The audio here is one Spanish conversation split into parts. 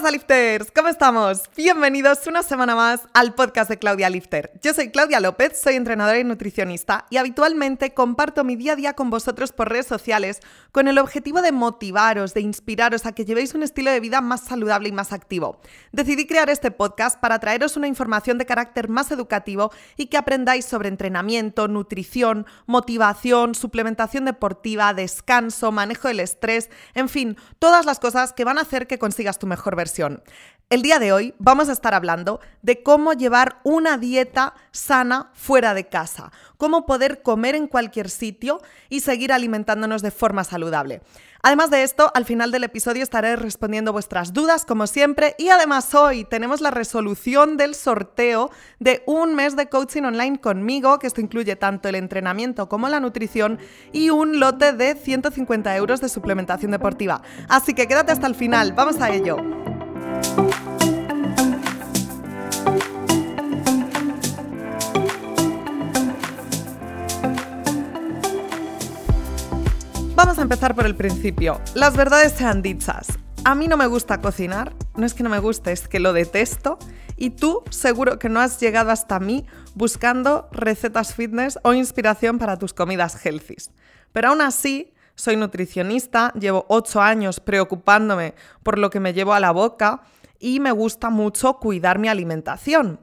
pasa, lifters? ¿Cómo estamos? Bienvenidos una semana más al podcast de Claudia Lifter. Yo soy Claudia López, soy entrenadora y nutricionista y habitualmente comparto mi día a día con vosotros por redes sociales con el objetivo de motivaros, de inspiraros a que llevéis un estilo de vida más saludable y más activo. Decidí crear este podcast para traeros una información de carácter más educativo y que aprendáis sobre entrenamiento, nutrición, motivación, suplementación deportiva, descanso, manejo del estrés, en fin, todas las cosas que van a hacer que consigas tu mejor versión. El día de hoy vamos a estar hablando de cómo llevar una dieta sana fuera de casa, cómo poder comer en cualquier sitio y seguir alimentándonos de forma saludable. Además de esto, al final del episodio estaré respondiendo vuestras dudas como siempre y además hoy tenemos la resolución del sorteo de un mes de coaching online conmigo, que esto incluye tanto el entrenamiento como la nutrición y un lote de 150 euros de suplementación deportiva. Así que quédate hasta el final, vamos a ello. Vamos a empezar por el principio. Las verdades sean dichas. A mí no me gusta cocinar, no es que no me guste, es que lo detesto. Y tú seguro que no has llegado hasta mí buscando recetas fitness o inspiración para tus comidas healthy. Pero aún así, soy nutricionista, llevo 8 años preocupándome por lo que me llevo a la boca y me gusta mucho cuidar mi alimentación.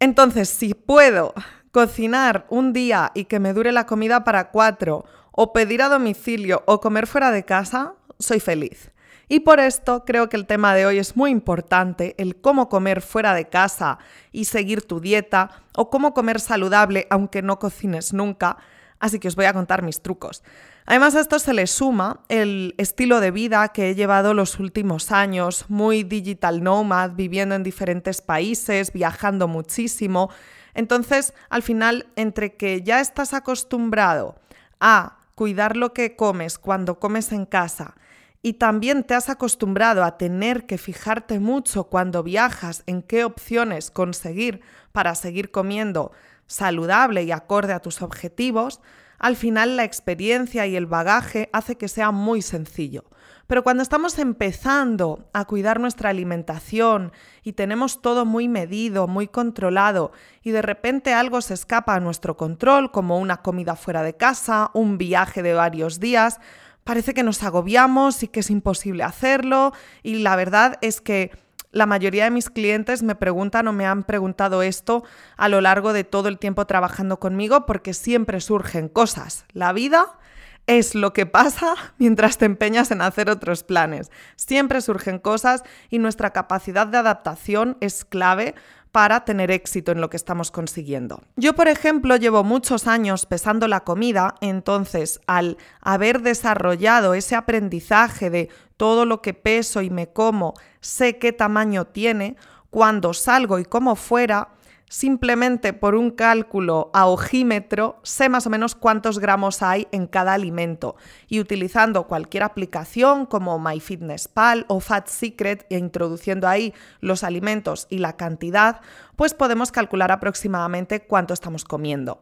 Entonces, si puedo cocinar un día y que me dure la comida para cuatro o pedir a domicilio o comer fuera de casa, soy feliz. Y por esto creo que el tema de hoy es muy importante, el cómo comer fuera de casa y seguir tu dieta, o cómo comer saludable aunque no cocines nunca, así que os voy a contar mis trucos. Además a esto se le suma el estilo de vida que he llevado los últimos años, muy digital nomad, viviendo en diferentes países, viajando muchísimo. Entonces, al final, entre que ya estás acostumbrado a cuidar lo que comes cuando comes en casa y también te has acostumbrado a tener que fijarte mucho cuando viajas en qué opciones conseguir para seguir comiendo saludable y acorde a tus objetivos, al final la experiencia y el bagaje hace que sea muy sencillo. Pero cuando estamos empezando a cuidar nuestra alimentación y tenemos todo muy medido, muy controlado, y de repente algo se escapa a nuestro control, como una comida fuera de casa, un viaje de varios días, parece que nos agobiamos y que es imposible hacerlo, y la verdad es que la mayoría de mis clientes me preguntan o me han preguntado esto a lo largo de todo el tiempo trabajando conmigo porque siempre surgen cosas. La vida es lo que pasa mientras te empeñas en hacer otros planes. Siempre surgen cosas y nuestra capacidad de adaptación es clave para tener éxito en lo que estamos consiguiendo. Yo, por ejemplo, llevo muchos años pesando la comida, entonces al haber desarrollado ese aprendizaje de todo lo que peso y me como, sé qué tamaño tiene, cuando salgo y como fuera, simplemente por un cálculo a ojímetro sé más o menos cuántos gramos hay en cada alimento y utilizando cualquier aplicación como MyFitnessPal o Fat Secret e introduciendo ahí los alimentos y la cantidad, pues podemos calcular aproximadamente cuánto estamos comiendo.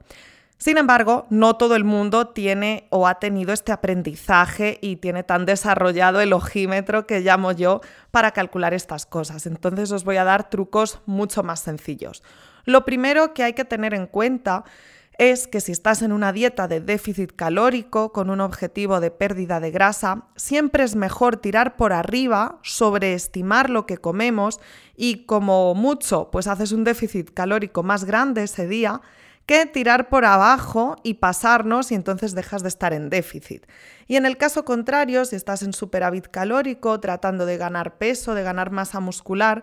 Sin embargo, no todo el mundo tiene o ha tenido este aprendizaje y tiene tan desarrollado el ojímetro que llamo yo para calcular estas cosas. Entonces os voy a dar trucos mucho más sencillos. Lo primero que hay que tener en cuenta es que si estás en una dieta de déficit calórico con un objetivo de pérdida de grasa, siempre es mejor tirar por arriba, sobreestimar lo que comemos y como mucho, pues haces un déficit calórico más grande ese día que tirar por abajo y pasarnos y entonces dejas de estar en déficit. Y en el caso contrario, si estás en superávit calórico, tratando de ganar peso, de ganar masa muscular,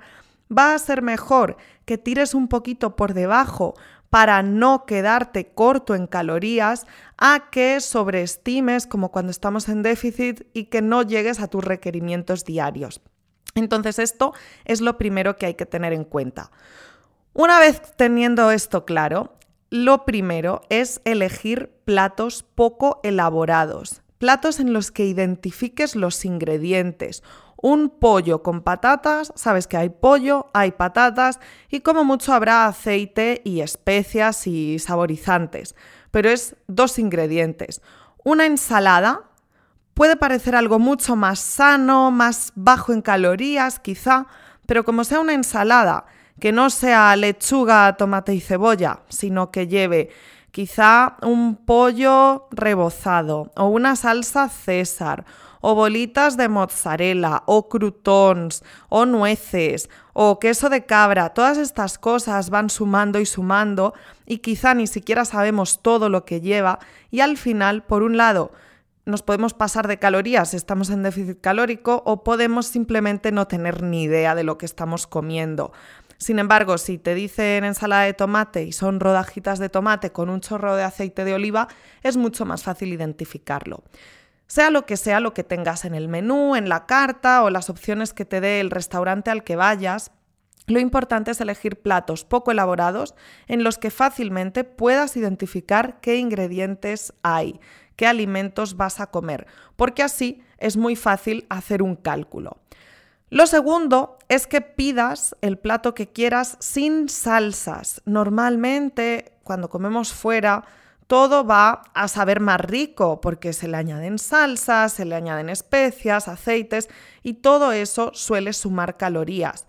va a ser mejor que tires un poquito por debajo para no quedarte corto en calorías a que sobreestimes como cuando estamos en déficit y que no llegues a tus requerimientos diarios. Entonces esto es lo primero que hay que tener en cuenta. Una vez teniendo esto claro, lo primero es elegir platos poco elaborados, platos en los que identifiques los ingredientes un pollo con patatas, sabes que hay pollo, hay patatas y como mucho habrá aceite y especias y saborizantes, pero es dos ingredientes. Una ensalada Puede parecer algo mucho más sano, más bajo en calorías quizá, pero como sea una ensalada, que no sea lechuga, tomate y cebolla, sino que lleve quizá un pollo rebozado o una salsa César o bolitas de mozzarella o croutons o nueces o queso de cabra, todas estas cosas van sumando y sumando y quizá ni siquiera sabemos todo lo que lleva y al final, por un lado, nos podemos pasar de calorías, estamos en déficit calórico o podemos simplemente no tener ni idea de lo que estamos comiendo. Sin embargo, si te dicen ensalada de tomate y son rodajitas de tomate con un chorro de aceite de oliva, es mucho más fácil identificarlo. Sea lo que sea lo que tengas en el menú, en la carta o las opciones que te dé el restaurante al que vayas, lo importante es elegir platos poco elaborados en los que fácilmente puedas identificar qué ingredientes hay, qué alimentos vas a comer, porque así es muy fácil hacer un cálculo. Lo segundo es que pidas el plato que quieras sin salsas. Normalmente, cuando comemos fuera, todo va a saber más rico porque se le añaden salsas, se le añaden especias, aceites y todo eso suele sumar calorías.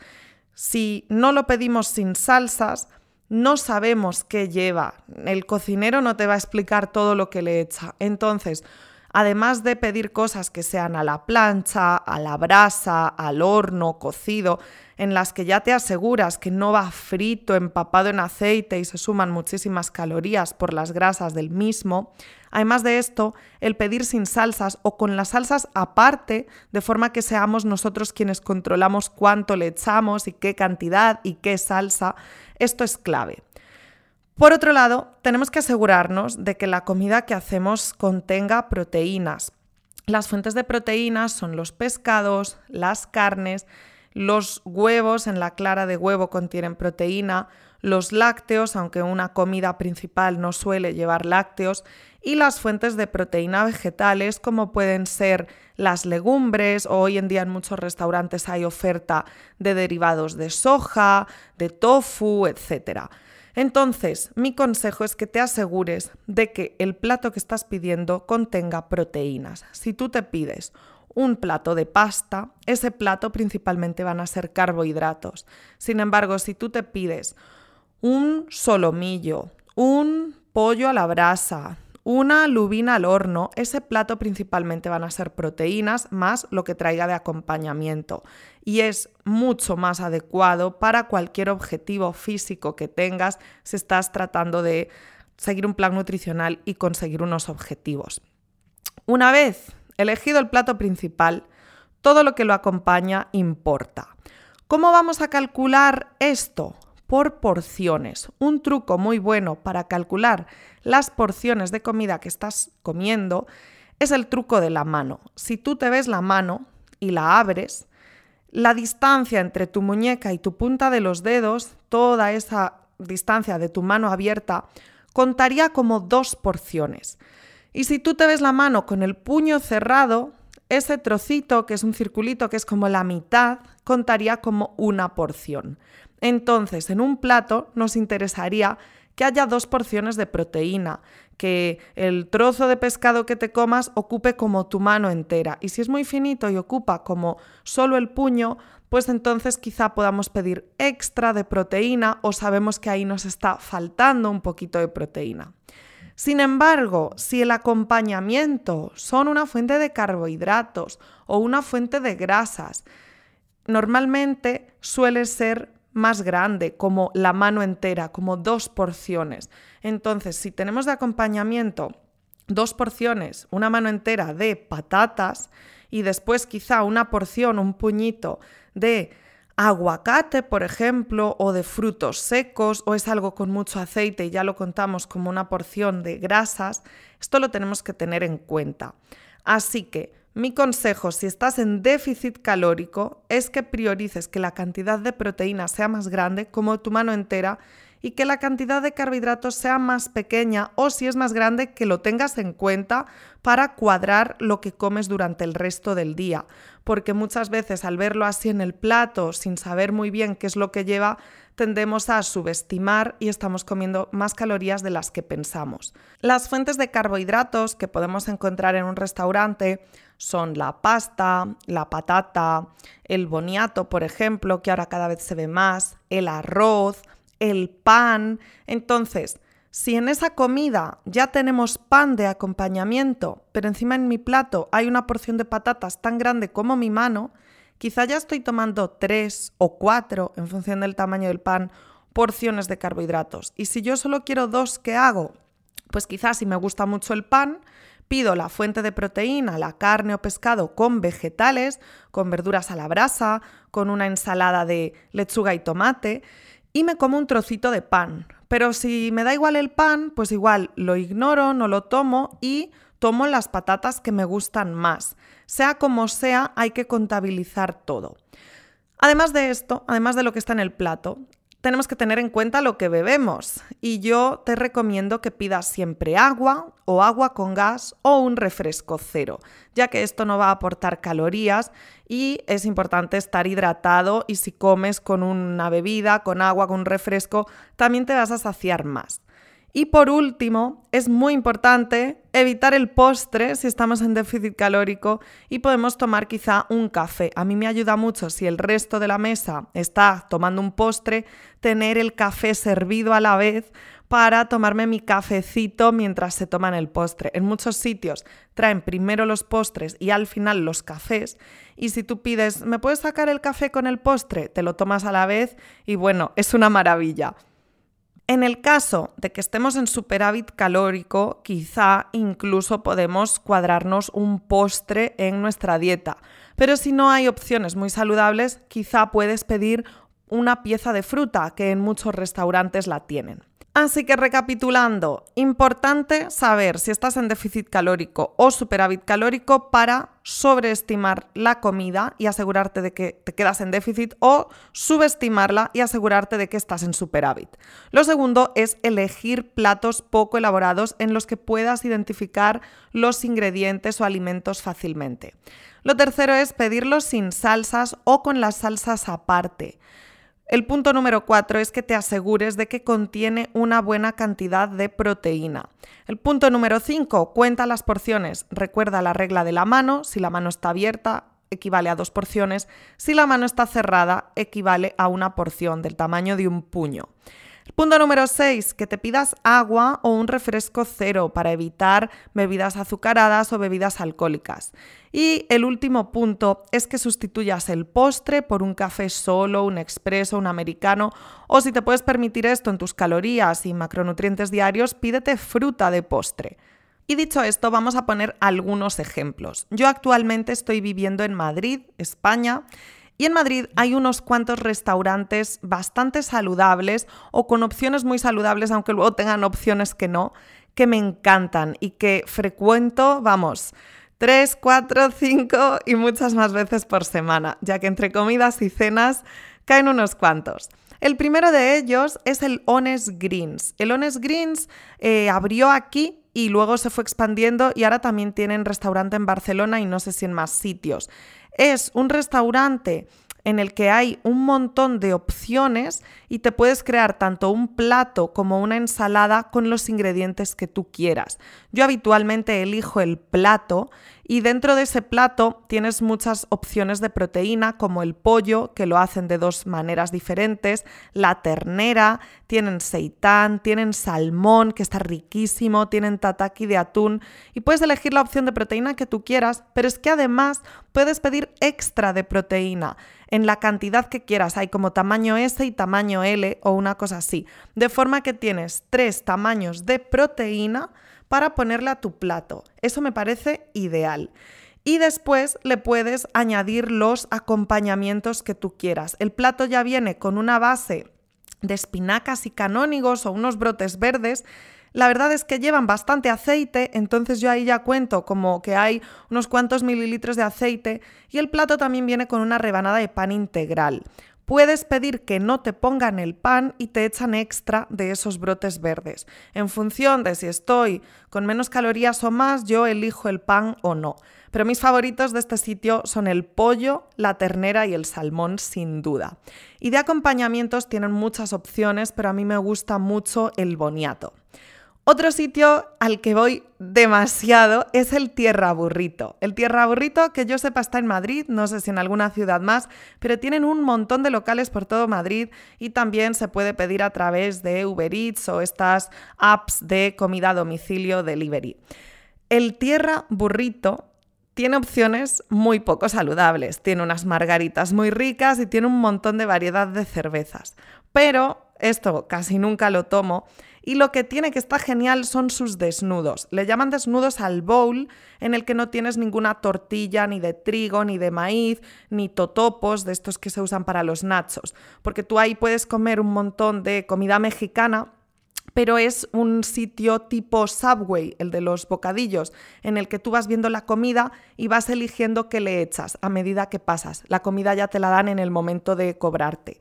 Si no lo pedimos sin salsas, no sabemos qué lleva. El cocinero no te va a explicar todo lo que le echa. Entonces, además de pedir cosas que sean a la plancha, a la brasa, al horno, cocido, en las que ya te aseguras que no va frito, empapado en aceite y se suman muchísimas calorías por las grasas del mismo. Además de esto, el pedir sin salsas o con las salsas aparte, de forma que seamos nosotros quienes controlamos cuánto le echamos y qué cantidad y qué salsa, esto es clave. Por otro lado, tenemos que asegurarnos de que la comida que hacemos contenga proteínas. Las fuentes de proteínas son los pescados, las carnes, los huevos en la clara de huevo contienen proteína, los lácteos, aunque una comida principal no suele llevar lácteos, y las fuentes de proteína vegetales como pueden ser las legumbres o hoy en día en muchos restaurantes hay oferta de derivados de soja, de tofu, etc. Entonces, mi consejo es que te asegures de que el plato que estás pidiendo contenga proteínas. Si tú te pides un plato de pasta, ese plato principalmente van a ser carbohidratos. Sin embargo, si tú te pides un solomillo, un pollo a la brasa, una lubina al horno, ese plato principalmente van a ser proteínas más lo que traiga de acompañamiento y es mucho más adecuado para cualquier objetivo físico que tengas si estás tratando de seguir un plan nutricional y conseguir unos objetivos. Una vez elegido el plato principal, todo lo que lo acompaña importa. ¿Cómo vamos a calcular esto? Por porciones. Un truco muy bueno para calcular las porciones de comida que estás comiendo es el truco de la mano. Si tú te ves la mano y la abres, la distancia entre tu muñeca y tu punta de los dedos, toda esa distancia de tu mano abierta, contaría como dos porciones. Y si tú te ves la mano con el puño cerrado, ese trocito, que es un circulito que es como la mitad, contaría como una porción. Entonces, en un plato nos interesaría que haya dos porciones de proteína, que el trozo de pescado que te comas ocupe como tu mano entera. Y si es muy finito y ocupa como solo el puño, pues entonces quizá podamos pedir extra de proteína o sabemos que ahí nos está faltando un poquito de proteína. Sin embargo, si el acompañamiento son una fuente de carbohidratos o una fuente de grasas, normalmente suele ser más grande, como la mano entera, como dos porciones. Entonces, si tenemos de acompañamiento dos porciones, una mano entera de patatas y después quizá una porción, un puñito de aguacate, por ejemplo, o de frutos secos, o es algo con mucho aceite y ya lo contamos como una porción de grasas, esto lo tenemos que tener en cuenta. Así que mi consejo, si estás en déficit calórico, es que priorices que la cantidad de proteína sea más grande, como tu mano entera, y que la cantidad de carbohidratos sea más pequeña o si es más grande que lo tengas en cuenta para cuadrar lo que comes durante el resto del día, porque muchas veces al verlo así en el plato sin saber muy bien qué es lo que lleva, tendemos a subestimar y estamos comiendo más calorías de las que pensamos. Las fuentes de carbohidratos que podemos encontrar en un restaurante son la pasta, la patata, el boniato, por ejemplo, que ahora cada vez se ve más, el arroz, el pan. Entonces, si en esa comida ya tenemos pan de acompañamiento, pero encima en mi plato hay una porción de patatas tan grande como mi mano, Quizá ya estoy tomando tres o cuatro, en función del tamaño del pan, porciones de carbohidratos. Y si yo solo quiero dos, ¿qué hago? Pues quizás si me gusta mucho el pan, pido la fuente de proteína, la carne o pescado con vegetales, con verduras a la brasa, con una ensalada de lechuga y tomate, y me como un trocito de pan. Pero si me da igual el pan, pues igual lo ignoro, no lo tomo y tomo las patatas que me gustan más. Sea como sea, hay que contabilizar todo. Además de esto, además de lo que está en el plato, tenemos que tener en cuenta lo que bebemos y yo te recomiendo que pidas siempre agua o agua con gas o un refresco cero, ya que esto no va a aportar calorías y es importante estar hidratado y si comes con una bebida, con agua, con un refresco, también te vas a saciar más. Y por último, es muy importante evitar el postre si estamos en déficit calórico y podemos tomar quizá un café. A mí me ayuda mucho si el resto de la mesa está tomando un postre, tener el café servido a la vez para tomarme mi cafecito mientras se toman el postre. En muchos sitios traen primero los postres y al final los cafés. Y si tú pides, ¿me puedes sacar el café con el postre? Te lo tomas a la vez y bueno, es una maravilla. En el caso de que estemos en superávit calórico, quizá incluso podemos cuadrarnos un postre en nuestra dieta. Pero si no hay opciones muy saludables, quizá puedes pedir una pieza de fruta, que en muchos restaurantes la tienen. Así que recapitulando, importante saber si estás en déficit calórico o superávit calórico para sobreestimar la comida y asegurarte de que te quedas en déficit o subestimarla y asegurarte de que estás en superávit. Lo segundo es elegir platos poco elaborados en los que puedas identificar los ingredientes o alimentos fácilmente. Lo tercero es pedirlos sin salsas o con las salsas aparte. El punto número cuatro es que te asegures de que contiene una buena cantidad de proteína. El punto número cinco, cuenta las porciones. Recuerda la regla de la mano, si la mano está abierta, equivale a dos porciones, si la mano está cerrada, equivale a una porción del tamaño de un puño. Punto número 6, que te pidas agua o un refresco cero para evitar bebidas azucaradas o bebidas alcohólicas. Y el último punto es que sustituyas el postre por un café solo, un expreso, un americano, o si te puedes permitir esto en tus calorías y macronutrientes diarios, pídete fruta de postre. Y dicho esto, vamos a poner algunos ejemplos. Yo actualmente estoy viviendo en Madrid, España, y en Madrid hay unos cuantos restaurantes bastante saludables o con opciones muy saludables, aunque luego tengan opciones que no, que me encantan y que frecuento, vamos, tres, cuatro, cinco y muchas más veces por semana, ya que entre comidas y cenas caen unos cuantos. El primero de ellos es el Honest Greens. El Honest Greens eh, abrió aquí y luego se fue expandiendo y ahora también tienen restaurante en Barcelona y no sé si en más sitios. Es un restaurante en el que hay un montón de opciones y te puedes crear tanto un plato como una ensalada con los ingredientes que tú quieras. Yo habitualmente elijo el plato y dentro de ese plato tienes muchas opciones de proteína como el pollo, que lo hacen de dos maneras diferentes, la ternera, tienen seitán, tienen salmón, que está riquísimo, tienen tataki de atún y puedes elegir la opción de proteína que tú quieras, pero es que además puedes pedir extra de proteína en la cantidad que quieras. Hay como tamaño S y tamaño L o una cosa así. De forma que tienes tres tamaños de proteína para ponerle a tu plato. Eso me parece ideal. Y después le puedes añadir los acompañamientos que tú quieras. El plato ya viene con una base de espinacas y canónigos o unos brotes verdes la verdad es que llevan bastante aceite, entonces yo ahí ya cuento como que hay unos cuantos mililitros de aceite y el plato también viene con una rebanada de pan integral. puedes pedir que no te pongan el pan y te echan extra de esos brotes verdes. En función de si estoy con menos calorías o más, yo elijo el pan o no. Pero mis favoritos de este sitio son el pollo, la ternera y el salmón, sin duda. Y de acompañamientos tienen muchas opciones, pero a mí me gusta mucho el boniato. Otro sitio al que voy demasiado es el Tierra Burrito. El Tierra Burrito, que yo sepa, está en Madrid, no sé si en alguna ciudad más, pero tienen un montón de locales por todo Madrid y también se puede pedir a través de Uber Eats o estas apps de comida a domicilio delivery. El Tierra Burrito tiene opciones muy poco saludables. Tiene unas margaritas muy ricas y tiene un montón de variedad de cervezas. Pero esto casi nunca lo tomo y lo que tiene que está genial son sus desnudos. Le llaman desnudos al bowl en el que no tienes ninguna tortilla ni de trigo, ni de maíz, ni totopos de estos que se usan para los nachos. Porque tú ahí puedes comer un montón de comida mexicana pero es un sitio tipo Subway, el de los bocadillos, en el que tú vas viendo la comida y vas eligiendo qué le echas a medida que pasas. La comida ya te la dan en el momento de cobrarte.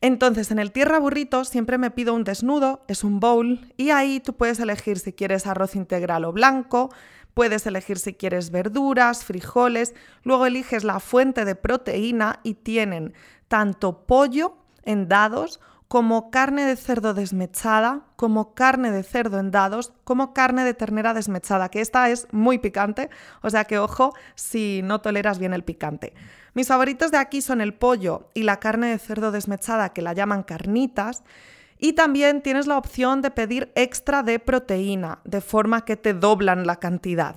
Entonces, en el tierra burrito siempre me pido un desnudo, es un bowl, y ahí tú puedes elegir si quieres arroz integral o blanco, puedes elegir si quieres verduras, frijoles, luego eliges la fuente de proteína y tienen tanto pollo en dados como carne de cerdo desmechada, como carne de cerdo en dados, como carne de ternera desmechada, que esta es muy picante, o sea que ojo si no toleras bien el picante. Mis favoritos de aquí son el pollo y la carne de cerdo desmechada, que la llaman carnitas, y también tienes la opción de pedir extra de proteína, de forma que te doblan la cantidad.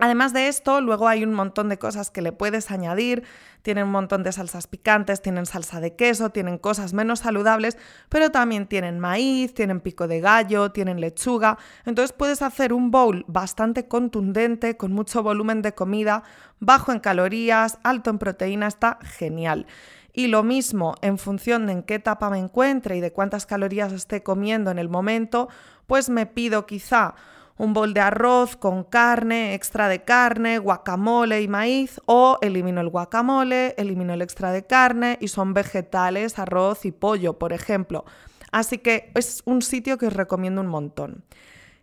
Además de esto, luego hay un montón de cosas que le puedes añadir. Tienen un montón de salsas picantes, tienen salsa de queso, tienen cosas menos saludables, pero también tienen maíz, tienen pico de gallo, tienen lechuga. Entonces puedes hacer un bowl bastante contundente, con mucho volumen de comida, bajo en calorías, alto en proteína, está genial. Y lo mismo, en función de en qué etapa me encuentre y de cuántas calorías esté comiendo en el momento, pues me pido quizá un bol de arroz con carne, extra de carne, guacamole y maíz, o elimino el guacamole, elimino el extra de carne y son vegetales, arroz y pollo, por ejemplo. Así que es un sitio que os recomiendo un montón.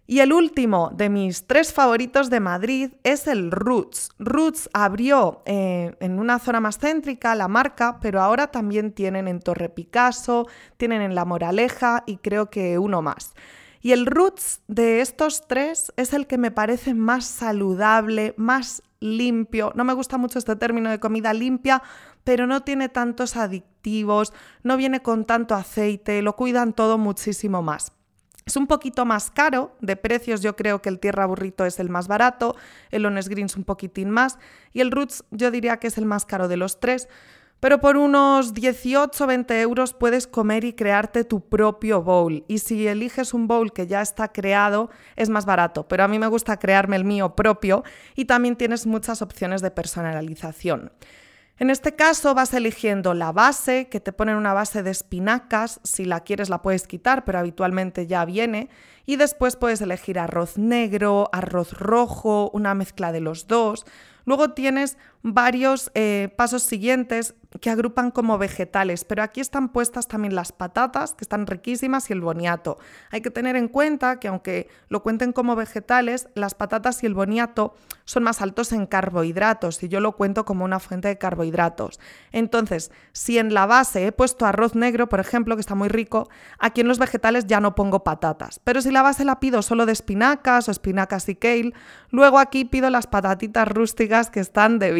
Y el último de mis tres favoritos de Madrid es el Roots. Roots abrió eh, en una zona más céntrica la marca, pero ahora también tienen en Torre Picasso, tienen en La Moraleja y creo que uno más. Y el roots de estos tres es el que me parece más saludable, más limpio. No me gusta mucho este término de comida limpia, pero no tiene tantos adictivos, no viene con tanto aceite, lo cuidan todo muchísimo más. Es un poquito más caro de precios, yo creo que el Tierra Burrito es el más barato, el Honest Greens un poquitín más y el Roots yo diría que es el más caro de los tres, pero por unos 18 o 20 euros puedes comer y crearte tu propio bowl. Y si eliges un bowl que ya está creado, es más barato. Pero a mí me gusta crearme el mío propio y también tienes muchas opciones de personalización. En este caso vas eligiendo la base, que te ponen una base de espinacas, si la quieres la puedes quitar, pero habitualmente ya viene, y después puedes elegir arroz negro, arroz rojo, una mezcla de los dos, Luego tienes varios eh, pasos siguientes que agrupan como vegetales, pero aquí están puestas también las patatas, que están riquísimas, y el boniato. Hay que tener en cuenta que aunque lo cuenten como vegetales, las patatas y el boniato son más altos en carbohidratos y yo lo cuento como una fuente de carbohidratos. Entonces, si en la base he puesto arroz negro, por ejemplo, que está muy rico, aquí en los vegetales ya no pongo patatas. Pero si la base la pido solo de espinacas o espinacas y kale, luego aquí pido las patatitas rústicas que están de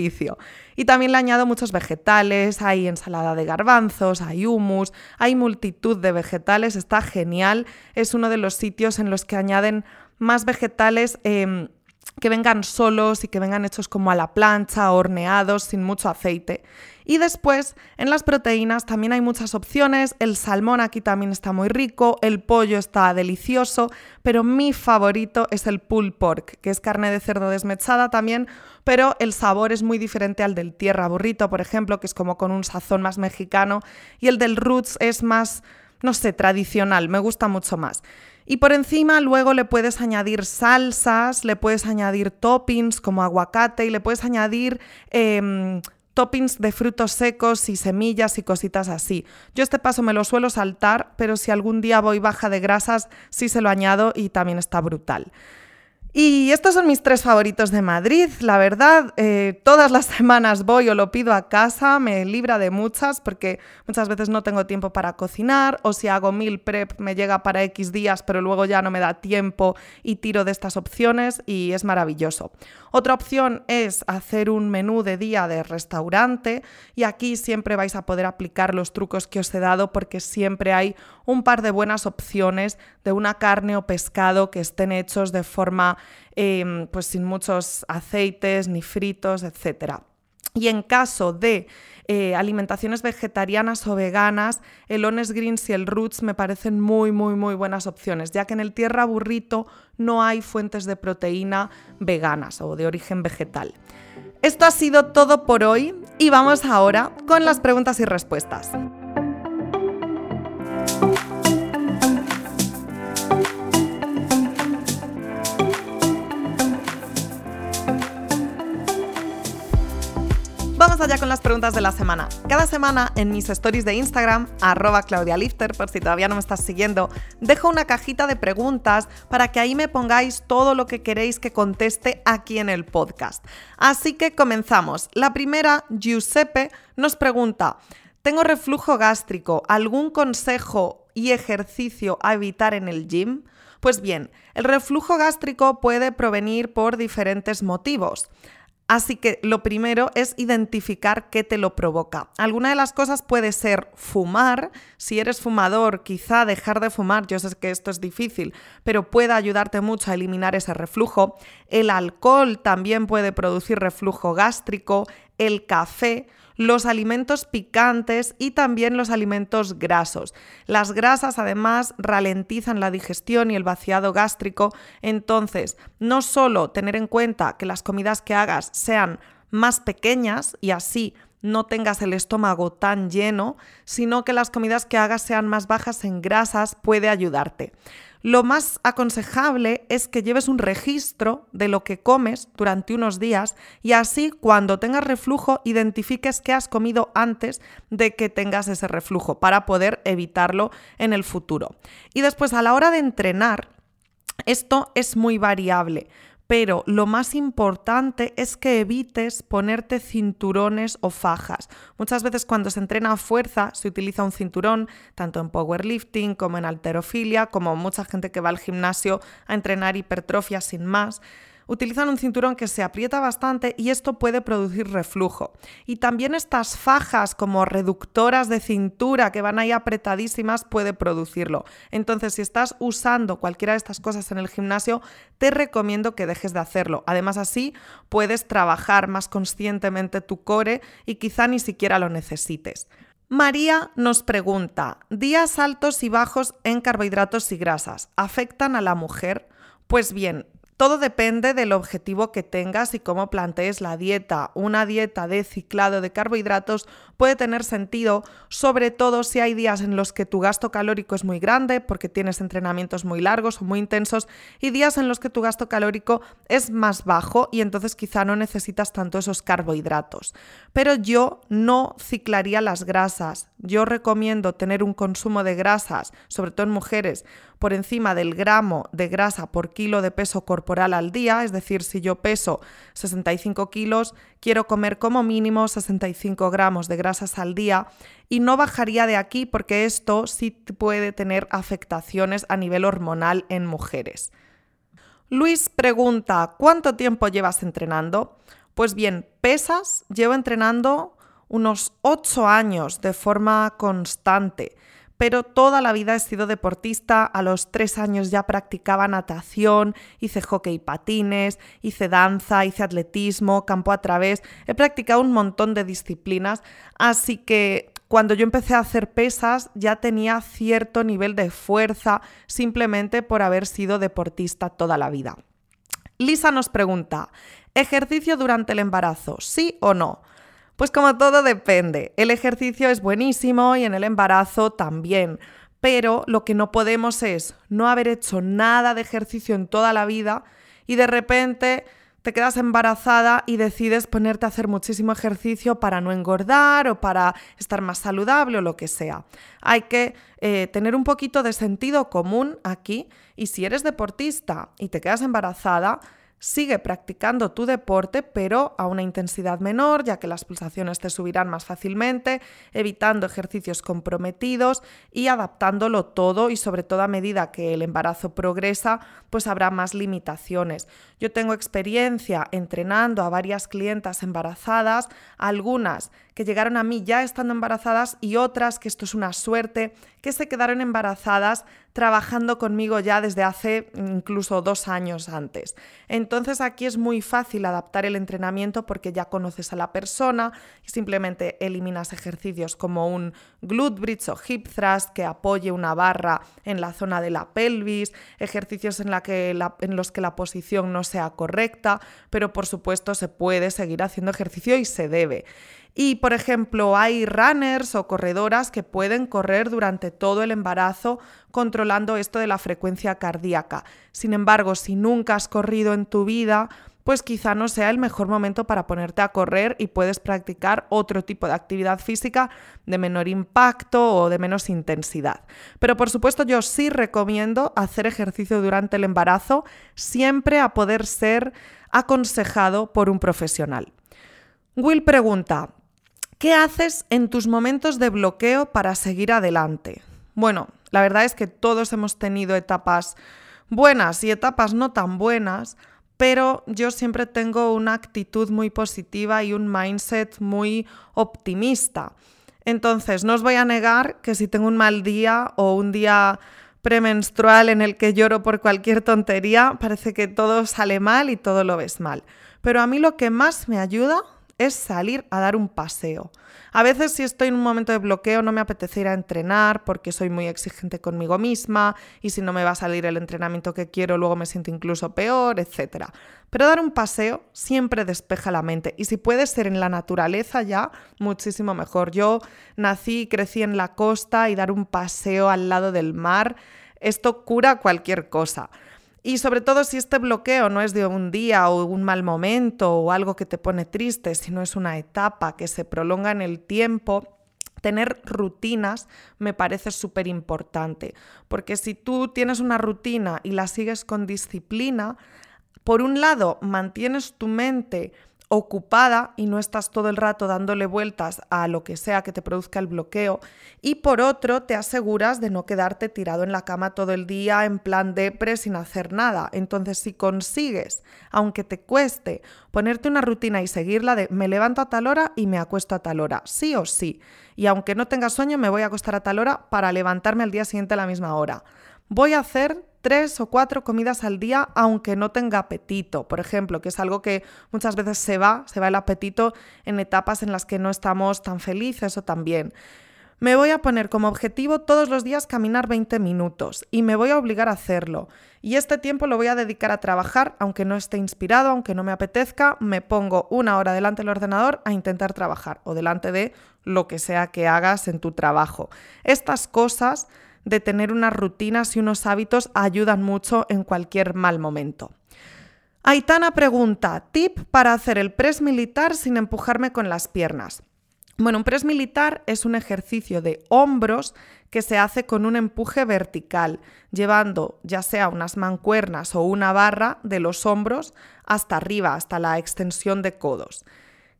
Y también le añado muchos vegetales, hay ensalada de garbanzos, hay hummus, hay multitud de vegetales, está genial. Es uno de los sitios en los que añaden más vegetales. Em, que vengan solos y que vengan hechos como a la plancha, horneados, sin mucho aceite. Y después, en las proteínas también hay muchas opciones. El salmón aquí también está muy rico, el pollo está delicioso, pero mi favorito es el pulled pork, que es carne de cerdo desmechada también, pero el sabor es muy diferente al del tierra burrito, por ejemplo, que es como con un sazón más mexicano, y el del roots es más, no sé, tradicional, me gusta mucho más. Y por encima luego le puedes añadir salsas, le puedes añadir toppings como aguacate y le puedes añadir em, toppings de frutos secos y semillas y cositas así. Yo este paso me lo suelo saltar, pero si algún día voy baja de grasas, sí se lo añado y también está brutal. Y estos son mis tres favoritos de Madrid. La verdad, eh, todas las semanas voy o lo pido a casa, me libra de muchas porque muchas veces no tengo tiempo para cocinar o si hago mil prep me llega para X días pero luego ya no me da tiempo y tiro de estas opciones y es maravilloso. Otra opción es hacer un menú de día de restaurante y aquí siempre vais a poder aplicar los trucos que os he dado porque siempre hay un par de buenas opciones de una carne o pescado que estén hechos de forma em, pues sin muchos aceites ni fritos, etc. Y en caso de eh, alimentaciones vegetarianas o veganas, el Honest Greens y el Roots me parecen muy, muy, muy buenas opciones, ya que en el tierra burrito no hay fuentes de proteína veganas o de origen vegetal. Esto ha sido todo por hoy y vamos ahora con las preguntas y respuestas. Con las preguntas de la semana. Cada semana en mis stories de Instagram, arroba claudialifter, por si todavía no me estás siguiendo, dejo una cajita de preguntas para que ahí me pongáis todo lo que queréis que conteste aquí en el podcast. Así que comenzamos. La primera, Giuseppe, nos pregunta, tengo reflujo gástrico, ¿algún consejo y ejercicio a evitar en el gym? Pues bien, el reflujo gástrico puede provenir por diferentes motivos. Así que lo primero es identificar qué te lo provoca. Alguna de las cosas puede ser fumar. Si eres fumador, quizá dejar de fumar, yo sé que esto es difícil, pero puede ayudarte mucho a eliminar ese reflujo. El alcohol también puede producir reflujo gástrico, el café, los alimentos picantes y también los alimentos grasos. Las grasas además ralentizan la digestión y el vaciado gástrico, entonces no solo tener en cuenta que las comidas que hagas sean más pequeñas y así no tengas el estómago tan lleno, sino que las comidas que hagas sean más bajas en grasas puede ayudarte. Lo más aconsejable es que lleves un registro de lo que comes durante unos días y así cuando tengas reflujo identifiques qué has comido antes de que tengas ese reflujo para poder evitarlo en el futuro. Y después a la hora de entrenar, esto es muy variable pero lo más importante es que evites ponerte cinturones o fajas. Muchas veces cuando se entrena a fuerza se utiliza un cinturón, tanto en powerlifting como en alterofilia, como mucha gente que va al gimnasio a entrenar hipertrofia sin más utilizan un cinturón que se aprieta bastante y esto puede producir reflujo. Y también estas fajas como reductoras de cintura que van ahí apretadísimas puede producirlo. Entonces, si estás usando cualquiera de estas cosas en el gimnasio, te recomiendo que dejes de hacerlo. Además, así puedes trabajar más conscientemente tu core y quizá ni siquiera lo necesites. María nos pregunta, ¿días altos y bajos en carbohidratos y grasas afectan a la mujer? Pues bien, todo depende del objetivo que tengas y cómo plantees la dieta. Una dieta de ciclado de carbohidratos puede tener sentido, sobre todo si hay días en los que tu gasto calórico es muy grande porque tienes entrenamientos muy largos o muy intensos y días en los que tu gasto calórico es más bajo y entonces quizá no necesitas tanto esos carbohidratos. Pero yo no ciclaría las grasas. Yo recomiendo tener un consumo de grasas, sobre todo en mujeres, por encima del gramo de grasa por kilo de peso corporal al día, es decir, si yo peso 65 kilos, quiero comer como mínimo 65 gramos de grasas al día y no bajaría de aquí porque esto sí puede tener afectaciones a nivel hormonal en mujeres. Luis pregunta, ¿cuánto tiempo llevas entrenando? Pues bien, pesas, llevo entrenando unos 8 años de forma constante pero toda la vida he sido deportista. A los tres años ya practicaba natación, hice hockey y patines, hice danza, hice atletismo, campo a través. He practicado un montón de disciplinas, así que cuando yo empecé a hacer pesas ya tenía cierto nivel de fuerza simplemente por haber sido deportista toda la vida. Lisa nos pregunta, ¿ejercicio durante el embarazo? ¿Sí o no? Pues como todo depende. El ejercicio es buenísimo y en el embarazo también. Pero lo que no podemos es no haber hecho nada de ejercicio en toda la vida y de repente te quedas embarazada y decides ponerte a hacer muchísimo ejercicio para no engordar o para estar más saludable o lo que sea. Hay que eh, tener un poquito de sentido común aquí y si eres deportista y te quedas embarazada, Sigue practicando tu deporte, pero a una intensidad menor, ya que las pulsaciones te subirán más fácilmente, evitando ejercicios comprometidos y adaptándolo todo y sobre todo a medida que el embarazo progresa, pues habrá más limitaciones. Yo tengo experiencia entrenando a varias clientas embarazadas, algunas que llegaron a mí ya estando embarazadas y otras, que esto es una suerte, que se quedaron embarazadas trabajando conmigo ya desde hace incluso dos años antes. Entonces aquí es muy fácil adaptar el entrenamiento porque ya conoces a la persona y simplemente eliminas ejercicios como un glute bridge o hip thrust que apoye una barra en la zona de la pelvis, ejercicios en, en los que la posición no sea correcta, pero por supuesto se puede seguir haciendo ejercicio y se debe. Y, por ejemplo, hay runners o corredoras que pueden correr durante todo el embarazo controlando esto de la frecuencia cardíaca. Sin embargo, si nunca has corrido en tu vida, pues quizá no sea el mejor momento para ponerte a correr y puedes practicar otro tipo de actividad física de menor impacto o de menos intensidad. Pero por supuesto yo sí recomiendo hacer ejercicio durante el embarazo, siempre a poder ser aconsejado por un profesional. Will pregunta, ¿Qué haces en tus momentos de bloqueo para seguir adelante? Bueno, la verdad es que todos hemos tenido etapas buenas y etapas no tan buenas, pero yo siempre tengo una actitud muy positiva y un mindset muy optimista. Entonces, no os voy a negar que si tengo un mal día o un día premenstrual en el que lloro por cualquier tontería, parece que todo sale mal y todo lo ves mal. Pero a mí lo que más me ayuda es salir a dar un paseo. A veces si estoy en un momento de bloqueo no me apetece ir a entrenar porque soy muy exigente conmigo misma y si no me va a salir el entrenamiento que quiero luego me siento incluso peor, etc. Pero dar un paseo siempre despeja la mente y si puede ser en la naturaleza ya, muchísimo mejor. Yo nací y crecí en la costa y dar un paseo al lado del mar, esto cura cualquier cosa. Y sobre todo si este bloqueo no es de un día o un mal momento o algo que te pone triste, sino es una etapa que se prolonga en el tiempo, tener rutinas me parece súper importante, porque si tú tienes una rutina y la sigues con disciplina, por un lado mantienes tu mente ocupada y no estás todo el rato dándole vueltas a lo que sea que te produzca el bloqueo. Y por otro, te aseguras de no quedarte tirado en la cama todo el día en plan depre sin hacer nada. Entonces, si consigues, aunque te cueste, ponerte una rutina y seguirla de me levanto a tal hora y me acuesto a tal hora, sí o sí. Y aunque no tenga sueño, me voy a acostar a tal hora para levantarme al día siguiente a la misma hora. Voy a hacer tres o cuatro comidas al día aunque no tenga apetito, por ejemplo, que es algo que muchas veces se va, se va el apetito en etapas en las que no estamos tan felices o tan bien. Me voy a poner como objetivo todos los días caminar 20 minutos y me voy a obligar a hacerlo. Y este tiempo lo voy a dedicar a trabajar, aunque no esté inspirado, aunque no me apetezca, me pongo una hora delante del ordenador a intentar trabajar o delante de lo que sea que hagas en tu trabajo. Estas cosas de tener unas rutinas y unos hábitos ayudan mucho en cualquier mal momento. Aitana pregunta, tip para hacer el press militar sin empujarme con las piernas. Bueno, un press militar es un ejercicio de hombros que se hace con un empuje vertical, llevando ya sea unas mancuernas o una barra de los hombros hasta arriba, hasta la extensión de codos.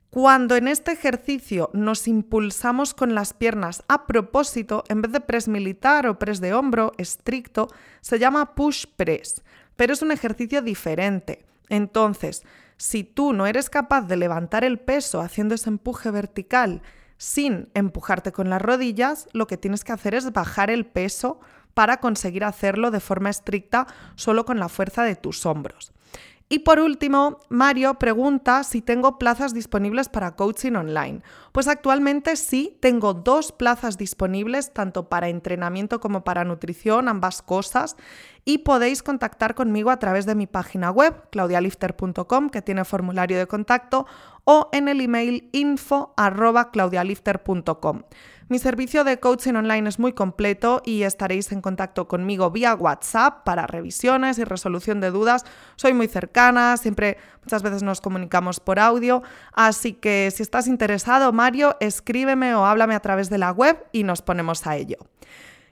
Cuando en este ejercicio nos impulsamos con las piernas a propósito, en vez de press militar o press de hombro estricto, se llama push press, pero es un ejercicio diferente. Entonces, si tú no eres capaz de levantar el peso haciendo ese empuje vertical sin empujarte con las rodillas, lo que tienes que hacer es bajar el peso para conseguir hacerlo de forma estricta solo con la fuerza de tus hombros. Y por último, Mario pregunta si tengo plazas disponibles para coaching online. Pues actualmente sí, tengo dos plazas disponibles, tanto para entrenamiento como para nutrición, ambas cosas. Y podéis contactar conmigo a través de mi página web, claudialifter.com, que tiene formulario de contacto, o en el email info.claudialifter.com. Mi servicio de coaching online es muy completo y estaréis en contacto conmigo vía WhatsApp para revisiones y resolución de dudas. Soy muy cercana, siempre muchas veces nos comunicamos por audio, así que si estás interesado, Escríbeme o háblame a través de la web y nos ponemos a ello.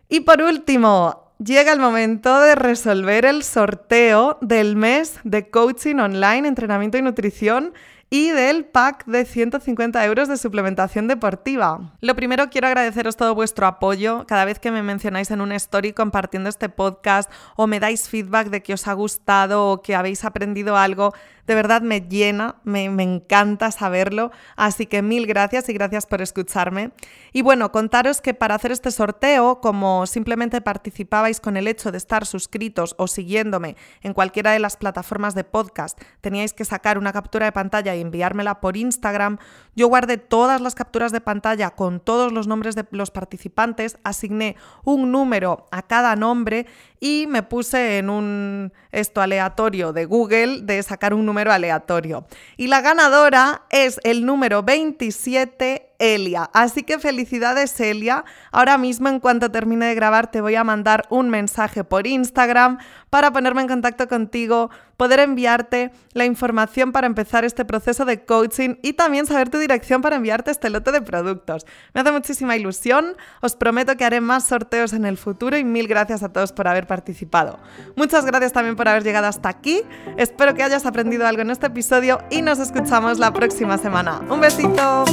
Y por último, llega el momento de resolver el sorteo del mes de coaching online, entrenamiento y nutrición y del pack de 150 euros de suplementación deportiva. Lo primero, quiero agradeceros todo vuestro apoyo. Cada vez que me mencionáis en un story compartiendo este podcast o me dais feedback de que os ha gustado o que habéis aprendido algo, de verdad me llena, me, encanta saberlo. Así que mil gracias y gracias por escucharme. Y bueno, contaros que para hacer este sorteo, como simplemente participabais con el hecho de estar suscritos o siguiéndome en cualquiera de las plataformas de podcast, teníais que sacar una captura de y enviármela por Instagram. Yo guardé todas las capturas de pantalla con todos los nombres de los participantes, asigné un número a cada nombre y me puse en un esto aleatorio de Google de sacar un número aleatorio. Y la ganadora es el número 27 Elia. Así que felicidades Elia. Ahora mismo en cuanto termine de grabar te voy a mandar un mensaje por Instagram para ponerme en contacto contigo, poder enviarte la información para empezar este proceso de coaching y también saber tu dirección para enviarte este lote de productos. Me hace muchísima ilusión, os prometo que haré más sorteos en el futuro y mil gracias a todos por haber participado. Muchas gracias también por haber llegado hasta aquí, espero que hayas aprendido algo en este episodio y nos escuchamos la próxima semana. Un besito.